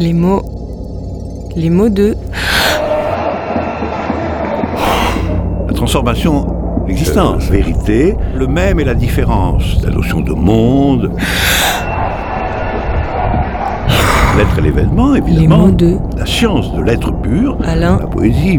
Les mots. Les mots de. La transformation l'existence, vérité, le même et la différence, la notion de monde. L'être et l'événement, évidemment. Les mots de. La science de l'être pur. Alain. La poésie.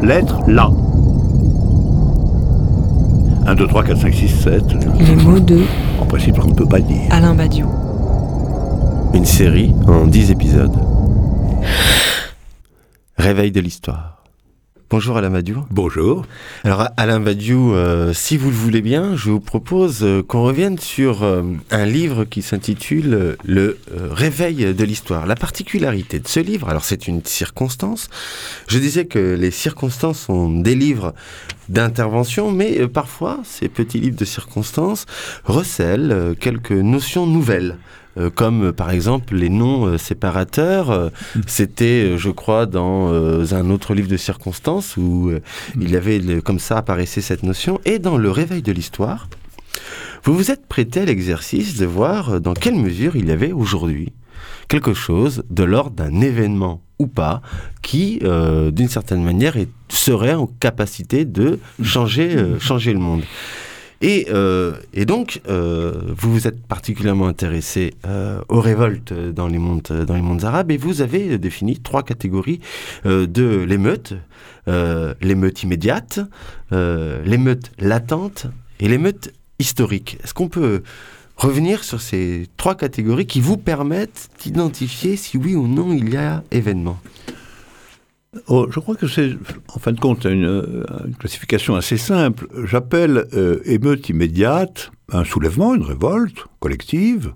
L'être là. 1, 2, 3, 4, 5, 6, 7. Les mots de. En principe, on ne peut pas dire. Alain Badiou. Une série en 10 épisodes. Réveil de l'histoire. Bonjour Alain Badiou. Bonjour. Alors Alain Badiou, euh, si vous le voulez bien, je vous propose euh, qu'on revienne sur euh, un livre qui s'intitule Le Réveil de l'histoire. La particularité de ce livre, alors c'est une circonstance. Je disais que les circonstances sont des livres d'intervention, mais parfois ces petits livres de circonstances recèlent quelques notions nouvelles. Euh, comme euh, par exemple les noms euh, séparateurs. C'était, je crois, dans un autre livre de circonstances où euh, il y avait comme ça apparaissait cette notion. Et dans le réveil de l'histoire, vous vous êtes prêté à l'exercice de voir dans quelle mesure il y avait aujourd'hui quelque chose de l'ordre d'un événement ou pas qui, euh, d'une certaine manière, est- serait en capacité de changer, euh, changer le monde. Et, euh, et donc, euh, vous vous êtes particulièrement intéressé euh, aux révoltes dans les, mondes, dans les mondes arabes et vous avez défini trois catégories de l'émeute. L'émeute immédiate, l'émeute latente et l'émeute historique. Est-ce qu'on peut revenir sur ces trois catégories qui vous permettent d'identifier si oui ou non il y a événement? Oh, je crois que c'est, en fin de compte, une, euh, classification assez simple. J'appelle euh, émeute immédiate un soulèvement, une révolte collective,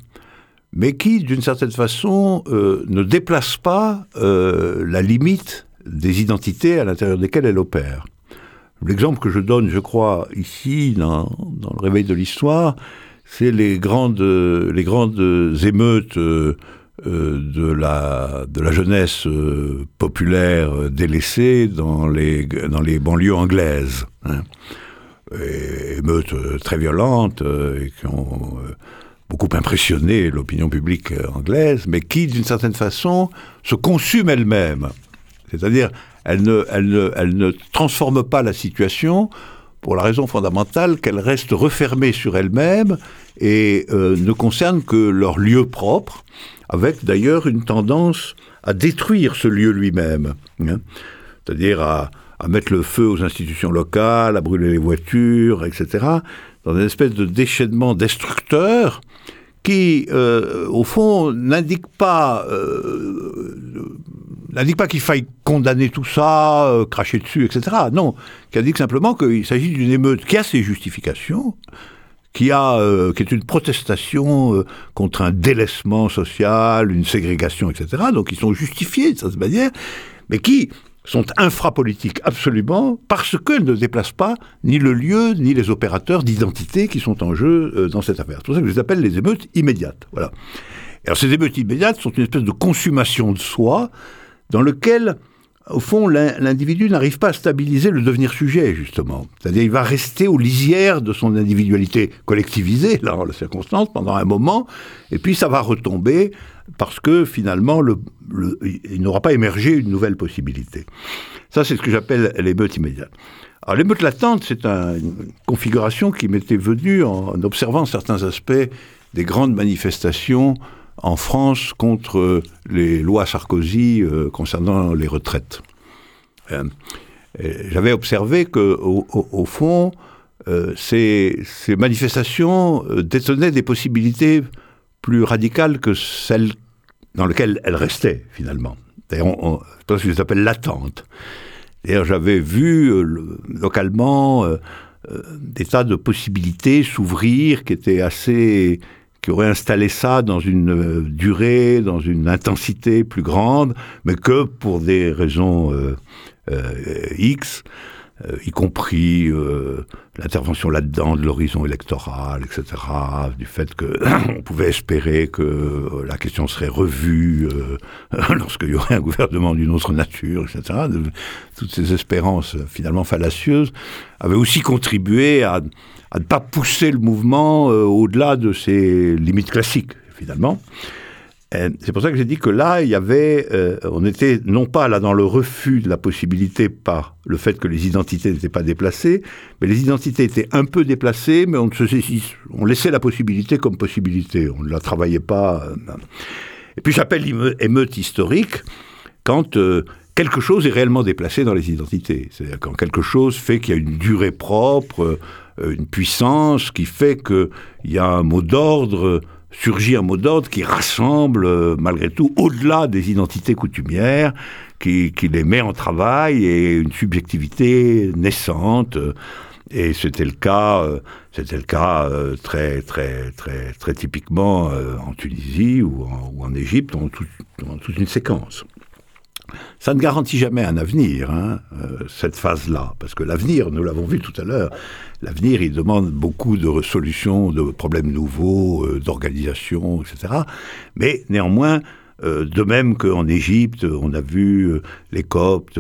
mais qui, d'une certaine façon, euh, ne déplace pas la limite des identités à l'intérieur desquelles elle opère. L'exemple que je donne, je crois, ici, dans, dans le réveil de l'histoire, c'est les grandes, les grandes émeutes de, la, de la jeunesse euh, populaire euh, délaissée dans les, dans les banlieues anglaises. hein. Émeutes euh, très violentes euh, et qui ont euh, beaucoup impressionné l'opinion publique euh, anglaise, mais qui, d'une certaine façon, se consument elles-mêmes. C'est-à-dire, elles ne, elles, ne, elles ne transforment pas la situation pour la raison fondamentale qu'elles restent refermées sur elles-mêmes et euh, ne concernent que leur lieu propre, avec d'ailleurs une tendance à détruire ce lieu lui-même. hein. C'est-à-dire à, mettre le feu aux institutions locales, à brûler les voitures, etc., dans une espèce de déchaînement destructeur qui, euh, au fond, n'indique pas, euh, n'indique pas qu'il faille condamner tout ça, euh, cracher dessus, etc. Non, qui indique simplement qu'il s'agit d'une émeute qui a ses justifications, qui a, euh, qui est une protestation euh, contre un délaissement social, une ségrégation, etc. Donc, ils sont justifiés de cette manière, mais qui sont infrapolitiques absolument parce qu'elles ne déplacent pas ni le lieu ni les opérateurs d'identité qui sont en jeu euh, dans cette affaire. C'est pour ça que je les appelle les émeutes immédiates. Voilà. Alors ces émeutes immédiates sont une espèce de consommation de soi dans lequel, au fond, l'in- l'individu n'arrive pas à stabiliser le devenir sujet, justement. C'est-à-dire il va rester aux lisières de son individualité collectivisée, là, en la circonstance, pendant un moment, et puis ça va retomber parce que finalement, le, le- il n'aura pas émergé une nouvelle possibilité. Ça, c'est ce que j'appelle l'émeute immédiate. Alors, l'émeute latente, c'est un- une configuration qui m'était venue en observant certains aspects des grandes manifestations en France contre les lois Sarkozy euh, concernant les retraites. Et J'avais observé que, au, fond, euh, ces, manifestations euh, détenaient des possibilités plus radicales que celles dans lesquelles elles restaient, finalement. D'ailleurs, pour ça que je les appelle latentes. D'ailleurs, j'avais vu le- localement des tas de possibilités s'ouvrir qui étaient assez qui auraient installé ça dans une euh, durée, dans une intensité plus grande, mais que pour des raisons euh, euh, X, euh, y compris euh, l'intervention là-dedans de l'horizon électoral, etc., du fait qu'on pouvait espérer que euh, la question serait revue lorsqu'il y aurait un gouvernement d'une autre nature, etc. toutes ces espérances finalement fallacieuses avaient aussi contribué à, à ne pas pousser le mouvement au-delà de ses limites classiques, finalement. Euh, c'est pour ça que j'ai dit que là, il y avait, euh, on était non pas là dans le refus de la possibilité par le fait que les identités n'étaient pas déplacées, mais les identités étaient un peu déplacées, mais on, se, on laissait la possibilité comme possibilité, on ne la travaillait pas. Euh, et puis j'appelle émeute historique quand quelque chose est réellement déplacé dans les identités, c'est-à-dire quand quelque chose fait qu'il y a une durée propre, une puissance qui fait qu'il y a un mot d'ordre surgit un mot d'ordre qui rassemble, euh, malgré tout, au-delà des identités coutumières, qui, les met en travail et une subjectivité naissante. Et c'était le cas, euh, c'était le cas euh, très, très, très, très typiquement en Tunisie ou en, Égypte, dans toute une séquence. Ça ne garantit jamais un avenir, hein, euh, cette phase-là, parce que l'avenir, nous l'avons vu tout à l'heure, l'avenir, il demande beaucoup de solutions, de problèmes nouveaux, euh, d'organisation, etc. Mais néanmoins, euh, de même qu'en Égypte, on a vu les Coptes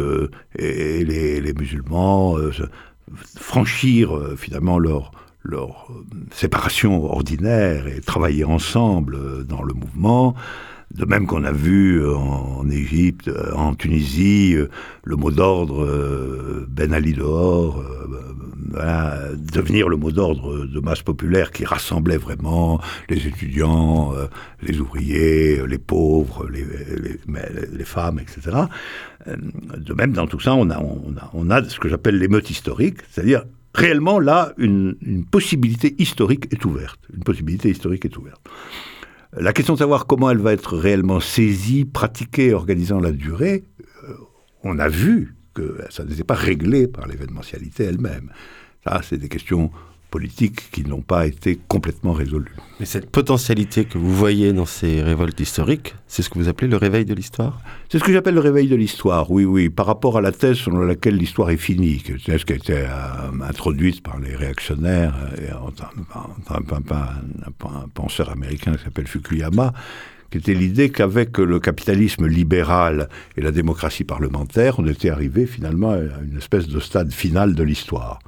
et les, musulmans franchir finalement leur, leur séparation ordinaire et travailler ensemble dans le mouvement. De même qu'on a vu euh, en Égypte, euh, en Tunisie, euh, le mot d'ordre Ben Ali dehors, devenir le mot d'ordre de masse populaire qui rassemblait vraiment les étudiants, les ouvriers, les pauvres, les, femmes, etc. De même, dans tout ça, on a, ce que j'appelle l'émeute historique, c'est-à-dire réellement là, une possibilité historique est ouverte. Une possibilité historique est ouverte. La question de savoir comment elle va être réellement saisie, pratiquée, organisée la durée, euh, on a vu que ça n'était pas réglé par l'événementialité elle-même. Ça, c'est des questions politiques qui n'ont pas été complètement résolues. Mais cette potentialité que vous voyez dans ces révoltes historiques, c'est ce que vous appelez le réveil de l'histoire? C'est ce que j'appelle le réveil de l'histoire, oui, oui, par rapport à la thèse selon laquelle l'histoire est finie, que ce qui a été euh, introduite par les réactionnaires, et un, un penseur américain qui s'appelle Fukuyama, qui était l'idée qu'avec le capitalisme libéral et la démocratie parlementaire, on était arrivé finalement à une espèce de stade final de l'histoire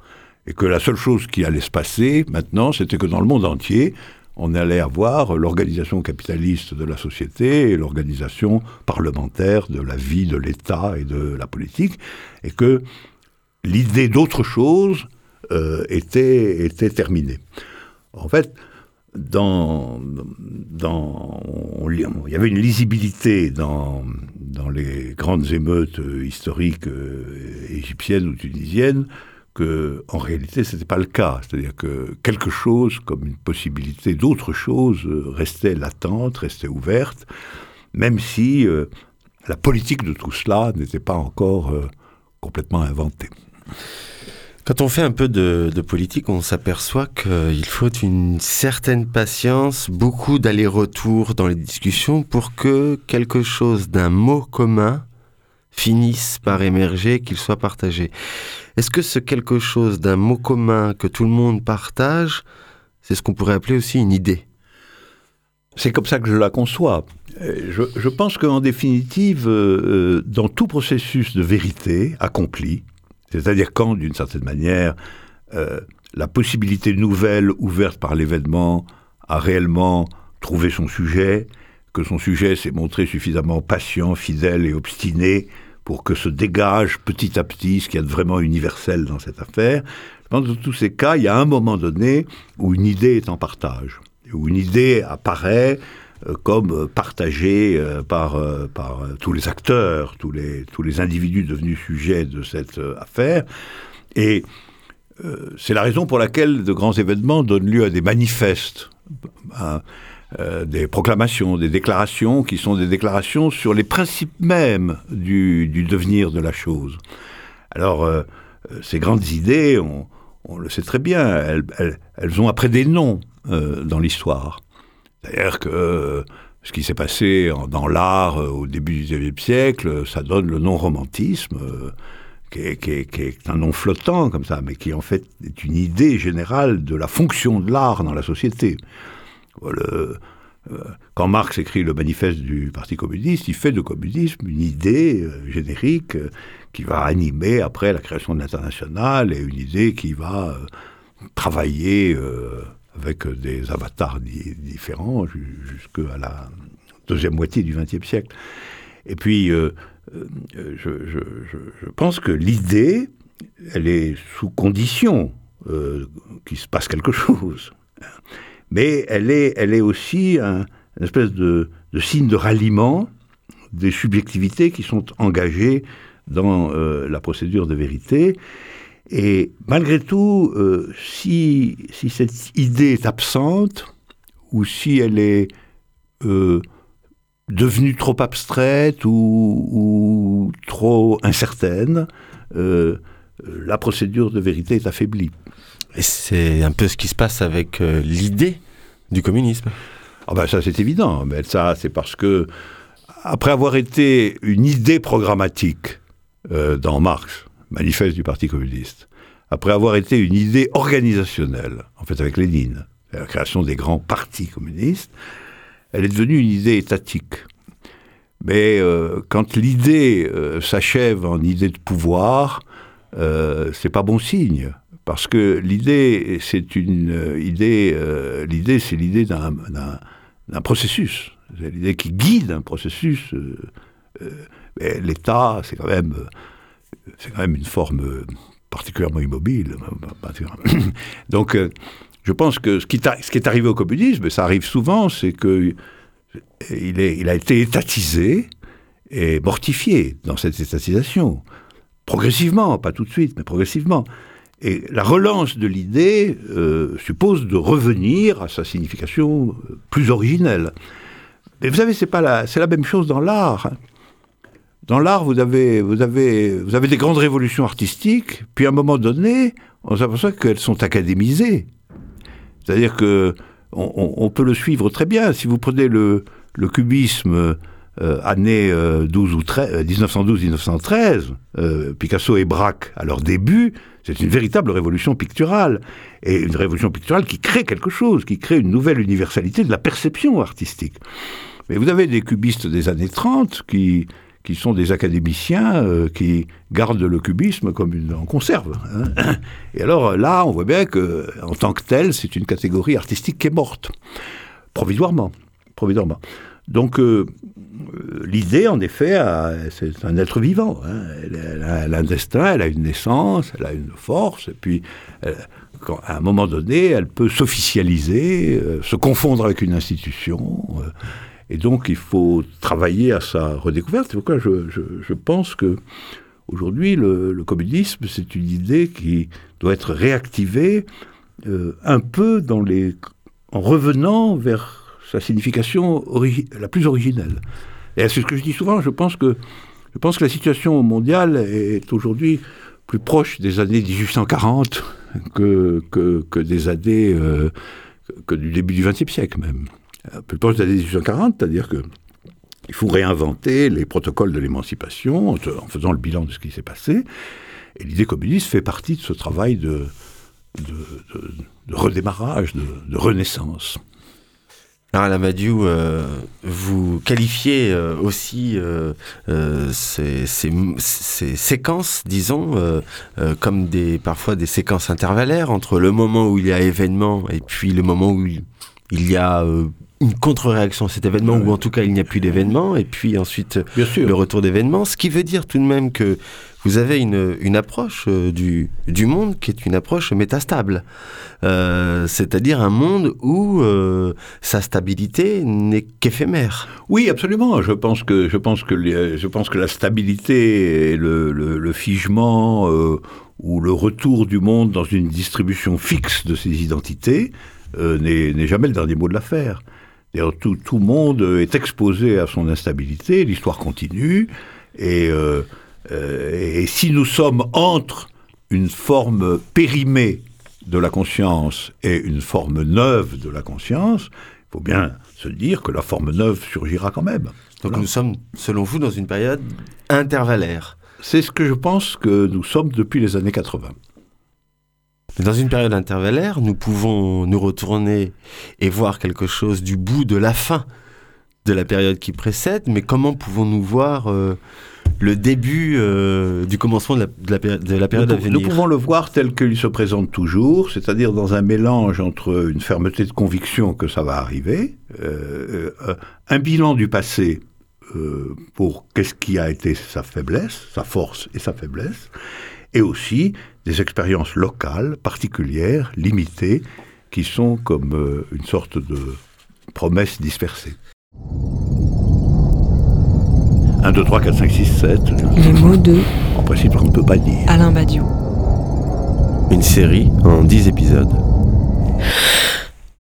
et que la seule chose qui allait se passer maintenant, c'était que dans le monde entier, on allait avoir l'organisation capitaliste de la société et l'organisation parlementaire de la vie de l'État et de la politique, et que l'idée d'autre chose euh, était, était terminée. En fait, dans, dans, il y avait une lisibilité dans, dans les grandes émeutes historiques euh, égyptiennes ou tunisiennes que, en réalité, ce n'était pas le cas. C'est-à-dire que quelque chose, comme une possibilité d'autre chose, euh, restait latente, restait ouverte, même si euh, la politique de tout cela n'était pas encore euh, complètement inventée. Quand on fait un peu de, de politique, on s'aperçoit qu'il faut une certaine patience, beaucoup d'allers-retours dans les discussions pour que quelque chose d'un mot commun finisse par émerger, qu'il soit partagé. Est-ce que ce quelque chose d'un mot commun que tout le monde partage, c'est ce qu'on pourrait appeler aussi une idée C'est comme ça que je la conçois. Euh, je, pense qu'en définitive, euh, euh, dans tout processus de vérité accompli, c'est-à-dire quand, d'une certaine manière, la possibilité nouvelle ouverte par l'événement a réellement trouvé son sujet, que son sujet s'est montré suffisamment patient, fidèle et obstiné pour que se dégage petit à petit ce qu'il y a de vraiment universel dans cette affaire. Dans tous ces cas, il y a un moment donné où une idée est en partage, où une idée apparaît euh, comme partagée euh, par, euh, par tous les acteurs, tous les, tous les individus devenus sujets de cette affaire. Et c'est la raison pour laquelle de grands événements donnent lieu à des manifestes. Hein, euh, des proclamations, des déclarations qui sont des déclarations sur les principes mêmes du, devenir de la chose. Alors, euh, euh, ces grandes idées, on, le sait très bien, elles, ont après des noms dans l'histoire. C'est-à-dire que ce qui s'est passé dans l'art au début du XIXe siècle, ça donne le non-romantisme qui est, qui est- qui est un nom flottant comme ça, mais qui en fait est une idée générale de la fonction de l'art dans la société. Euh, quand Marx écrit le manifeste du Parti communiste, il fait de communisme une idée euh, générique euh, qui va animer après la création de l'international et une idée qui va travailler avec des avatars di- différents ju- jusqu'à la deuxième moitié du XXe siècle. Et puis, je, pense que l'idée, elle est sous condition qu'il se passe quelque chose. Mais elle est, elle est aussi un, une espèce de, signe de ralliement des subjectivités qui sont engagées dans euh, la procédure de vérité. Et malgré tout, euh, si, si cette idée est absente, ou si elle est euh, devenue trop abstraite ou, trop incertaine, la procédure de vérité est affaiblie. C'est un peu ce qui se passe avec euh, l'idée du communisme. Ah ben ça c'est évident, mais ça c'est parce que après avoir été une idée programmatique euh, dans Marx, manifeste du Parti communiste, après avoir été une idée organisationnelle, en fait avec Lénine, la création des grands partis communistes, elle est devenue une idée étatique. Mais euh, quand l'idée s'achève en idée de pouvoir, euh, c'est pas bon signe. Parce que l'idée, c'est une euh, idée, euh, l'idée, c'est l'idée d'un, d'un, processus. C'est l'idée qui guide un processus. euh, L'État, c'est quand même, c'est quand même une forme particulièrement immobile. particulièrement- Donc, je pense que ce qui, est, ce qui est arrivé au communisme, et ça arrive souvent, c'est que il, est, il a été étatisé et mortifié dans cette étatisation. Progressivement, pas tout de suite, mais progressivement. Et la relance de l'idée euh, suppose de revenir à sa signification euh, plus originelle. Mais vous savez, c'est pas la, c'est la même chose dans l'art. hein. Dans l'art, vous avez, vous avez, vous avez des grandes révolutions artistiques, puis à un moment donné, on s'aperçoit qu'elles sont académisées. C'est-à-dire que on, on- peut le suivre très bien. Si vous prenez le, le cubisme euh, année euh, 12 ou 13, euh, 1912-1913, euh, Picasso et Braque à leur début, c'est une véritable révolution picturale. Et une révolution picturale qui crée quelque chose, qui crée une nouvelle universalité de la perception artistique. Mais vous avez des cubistes des années 30 qui, qui sont des académiciens qui gardent le cubisme comme une en conserve. hein. Et alors là, on voit bien que en tant que tel, c'est une catégorie artistique qui est morte provisoirement, provisoirement. Donc euh, l'idée, en effet, c'est un être vivant. hein. Elle, a, un destin, elle a une naissance, elle a une force, et puis euh, à un moment donné, elle peut s'officialiser, euh, se confondre avec une institution. et donc, il faut travailler à sa redécouverte. C'est pourquoi je, je- pense que aujourd'hui, le, le communisme, c'est une idée qui doit être réactivée un peu dans les, en revenant vers sa signification la plus originelle. Et c'est ce que je dis souvent. Je pense que je pense que la situation mondiale est aujourd'hui plus proche des années 1840 que, que, que des années euh, que- du début du XXe siècle même. Euh, Plus proche des années 1840, c'est-à-dire que il faut réinventer les protocoles de l'émancipation en, faisant le bilan de ce qui s'est passé. Et l'idée communiste fait partie de ce travail de, redémarrage, de renaissance. Alors Alain Badiou, euh, vous qualifiez euh, aussi euh, ces, ces- ces séquences, disons, comme des, parfois des séquences intervallaires entre le moment où il y a événement et puis le moment où il, y a une contre-réaction à cet événement, ou en tout cas il n'y a plus d'événement, et puis ensuite Bien sûr. le retour d'événement, ce qui veut dire tout de même que vous avez une, une approche euh, du, du monde qui est une approche métastable. Euh, C'est-à-dire un monde où euh, sa stabilité n'est qu'éphémère. Oui, absolument. Je pense que je pense que les- je pense que la stabilité et le, le- le figement ou le retour du monde dans une distribution fixe de ses identités n'est n'est jamais le dernier mot de l'affaire. D'ailleurs, Tout, tout monde est exposé à son instabilité, l'histoire continue, et, euh, euh, et si nous sommes entre une forme périmée de la conscience et une forme neuve de la conscience, il faut bien se dire que la forme neuve surgira quand même. Donc Voilà. nous sommes, selon vous, dans une période intervallaire. C'est ce que je pense que nous sommes depuis les années 80. Dans une période intervallaire, nous pouvons nous retourner et voir quelque chose du bout de la fin de la période qui précède, mais comment pouvons-nous voir euh, le début euh, du commencement de la, de la péri- de la période nous, à venir? nous pouvons le voir tel qu'il se présente toujours, c'est-à-dire dans un mélange entre une fermeté de conviction que ça va arriver, euh, un bilan du passé pour qu'est-ce qui a été sa faiblesse, sa force et sa faiblesse, et aussi des expériences locales, particulières, limitées, qui sont comme euh, une sorte de promesse dispersée. 1, 2, 3, 4, 5, 6, 7. Les mots de En principe, on ne peut pas dire. Alain Badiou. Une série en 10 épisodes.